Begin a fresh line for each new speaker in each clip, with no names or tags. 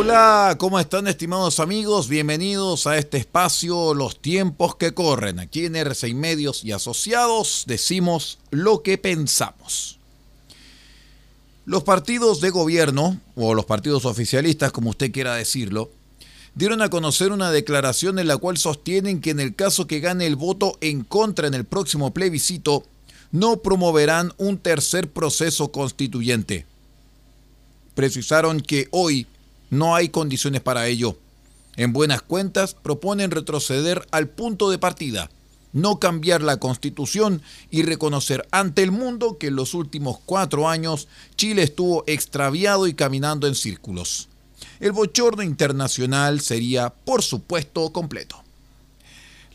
Hola, ¿cómo están estimados amigos? Bienvenidos a este espacio Los tiempos que corren. Aquí en R6 Medios y Asociados decimos lo que pensamos. Los partidos de gobierno, o los partidos oficialistas, como usted quiera decirlo, dieron a conocer una declaración en la cual sostienen que en el caso que gane el voto en contra en el próximo plebiscito, no promoverán un tercer proceso constituyente. Precisaron que hoy no hay condiciones para ello. En buenas cuentas, proponen retroceder al punto de partida, no cambiar la constitución y reconocer ante el mundo que en los últimos cuatro años Chile estuvo extraviado y caminando en círculos. El bochorno internacional sería, por supuesto, completo.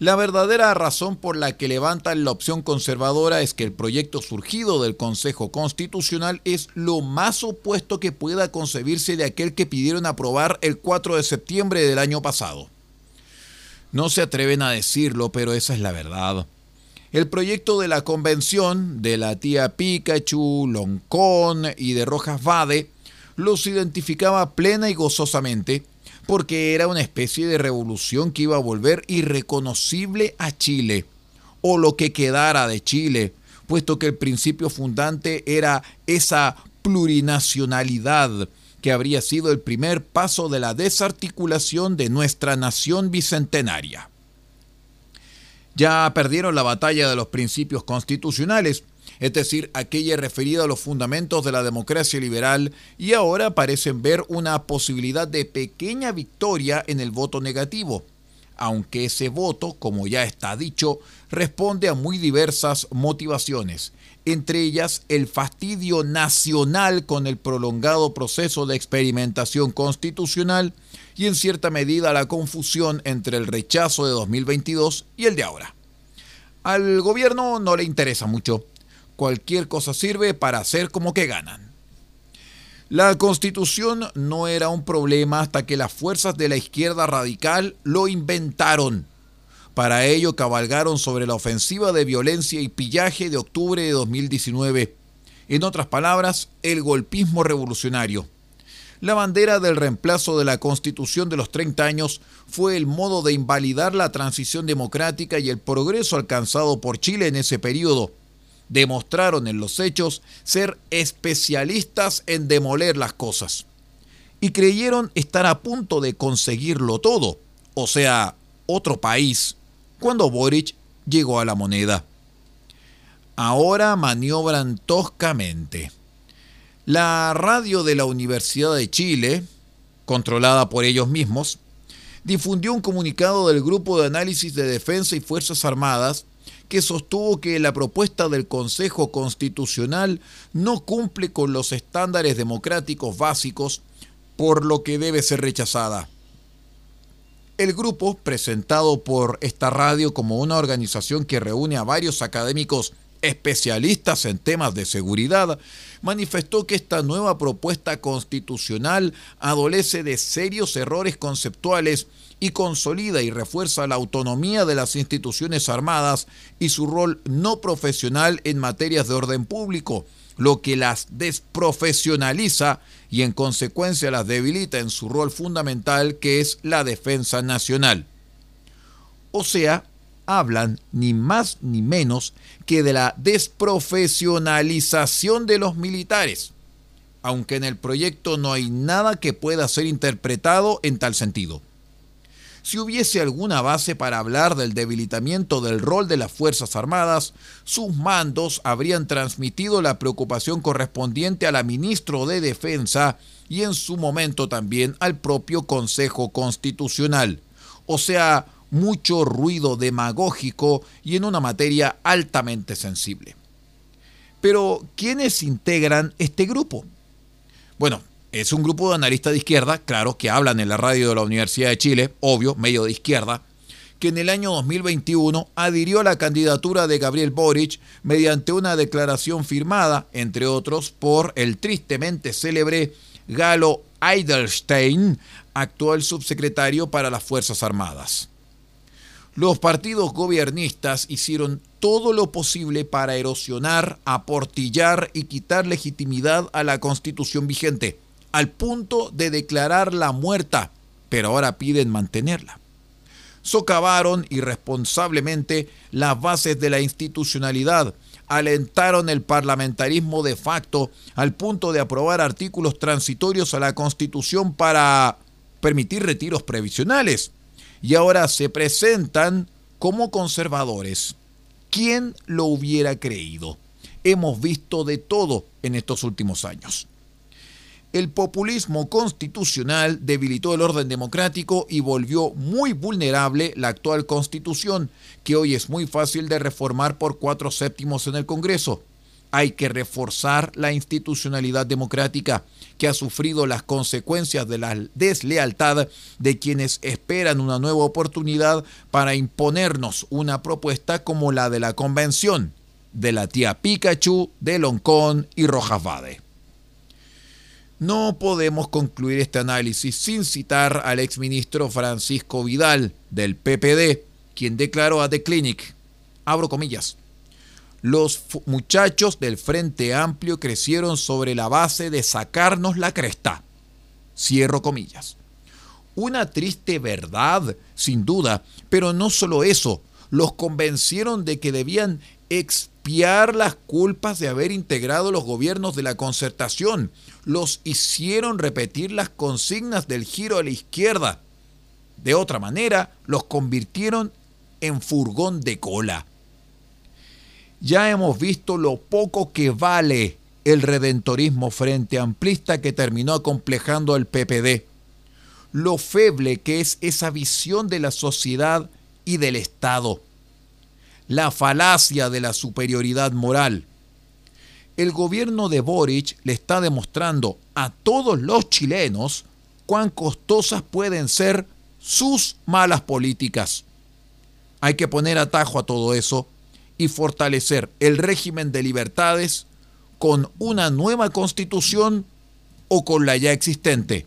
La verdadera razón por la que levantan la opción conservadora es que el proyecto surgido del Consejo Constitucional es lo más opuesto que pueda concebirse de aquel que pidieron aprobar el 4 de septiembre del año pasado. No se atreven a decirlo, pero esa es la verdad. El proyecto de la convención de la tía Pikachu, Loncón y de Rojas Vade los identificaba plena y gozosamente porque era una especie de revolución que iba a volver irreconocible a Chile, o lo que quedara de Chile, puesto que el principio fundante era esa plurinacionalidad que habría sido el primer paso de la desarticulación de nuestra nación bicentenaria. Ya perdieron la batalla de los principios constitucionales, es decir, aquella referida a los fundamentos de la democracia liberal, y ahora parecen ver una posibilidad de pequeña victoria en el voto negativo, aunque ese voto, como ya está dicho, responde a muy diversas motivaciones, entre ellas el fastidio nacional con el prolongado proceso de experimentación constitucional y en cierta medida la confusión entre el rechazo de 2022 y el de ahora. Al gobierno no le interesa mucho cualquier cosa sirve para hacer como que ganan. La constitución no era un problema hasta que las fuerzas de la izquierda radical lo inventaron. Para ello cabalgaron sobre la ofensiva de violencia y pillaje de octubre de 2019. En otras palabras, el golpismo revolucionario. La bandera del reemplazo de la constitución de los 30 años fue el modo de invalidar la transición democrática y el progreso alcanzado por Chile en ese periodo demostraron en los hechos ser especialistas en demoler las cosas. Y creyeron estar a punto de conseguirlo todo, o sea, otro país, cuando Boric llegó a la moneda. Ahora maniobran toscamente. La radio de la Universidad de Chile, controlada por ellos mismos, difundió un comunicado del Grupo de Análisis de Defensa y Fuerzas Armadas que sostuvo que la propuesta del Consejo Constitucional no cumple con los estándares democráticos básicos, por lo que debe ser rechazada. El grupo, presentado por esta radio como una organización que reúne a varios académicos especialistas en temas de seguridad, manifestó que esta nueva propuesta constitucional adolece de serios errores conceptuales y consolida y refuerza la autonomía de las instituciones armadas y su rol no profesional en materias de orden público, lo que las desprofesionaliza y en consecuencia las debilita en su rol fundamental que es la defensa nacional. O sea, hablan ni más ni menos que de la desprofesionalización de los militares, aunque en el proyecto no hay nada que pueda ser interpretado en tal sentido. Si hubiese alguna base para hablar del debilitamiento del rol de las Fuerzas Armadas, sus mandos habrían transmitido la preocupación correspondiente a la ministro de Defensa y en su momento también al propio Consejo Constitucional. O sea, mucho ruido demagógico y en una materia altamente sensible. Pero, ¿quiénes integran este grupo? Bueno, es un grupo de analistas de izquierda, claro, que hablan en la radio de la Universidad de Chile, obvio, medio de izquierda, que en el año 2021 adhirió a la candidatura de Gabriel Boric mediante una declaración firmada, entre otros, por el tristemente célebre Galo Eidelstein, actual subsecretario para las Fuerzas Armadas. Los partidos gobiernistas hicieron todo lo posible para erosionar, aportillar y quitar legitimidad a la constitución vigente, al punto de declararla muerta, pero ahora piden mantenerla. Socavaron irresponsablemente las bases de la institucionalidad, alentaron el parlamentarismo de facto al punto de aprobar artículos transitorios a la Constitución para permitir retiros previsionales y ahora se presentan como conservadores. ¿Quién lo hubiera creído? Hemos visto de todo en estos últimos años el populismo constitucional debilitó el orden democrático y volvió muy vulnerable la actual constitución, que hoy es muy fácil de reformar por cuatro séptimos en el Congreso. Hay que reforzar la institucionalidad democrática, que ha sufrido las consecuencias de la deslealtad de quienes esperan una nueva oportunidad para imponernos una propuesta como la de la Convención, de la tía Pikachu, de Loncón y Rojas Vade. No podemos concluir este análisis sin citar al exministro Francisco Vidal del PPD, quien declaró a The Clinic, abro comillas, los muchachos del Frente Amplio crecieron sobre la base de sacarnos la cresta. Cierro comillas. Una triste verdad, sin duda, pero no solo eso, los convencieron de que debían expiar las culpas de haber integrado los gobiernos de la concertación, los hicieron repetir las consignas del giro a la izquierda. De otra manera, los convirtieron en furgón de cola. Ya hemos visto lo poco que vale el redentorismo frente amplista que terminó acomplejando al PPD, lo feble que es esa visión de la sociedad y del Estado, la falacia de la superioridad moral, el gobierno de Boric le está demostrando a todos los chilenos cuán costosas pueden ser sus malas políticas. Hay que poner atajo a todo eso y fortalecer el régimen de libertades con una nueva constitución o con la ya existente,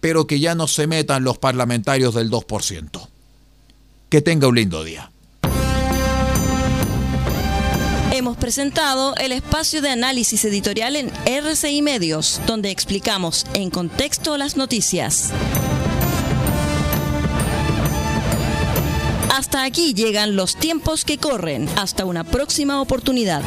pero que ya no se metan los parlamentarios del 2%. Que tenga un lindo día.
Hemos presentado el espacio de análisis editorial en RCI Medios, donde explicamos en contexto las noticias. Hasta aquí llegan los tiempos que corren. Hasta una próxima oportunidad.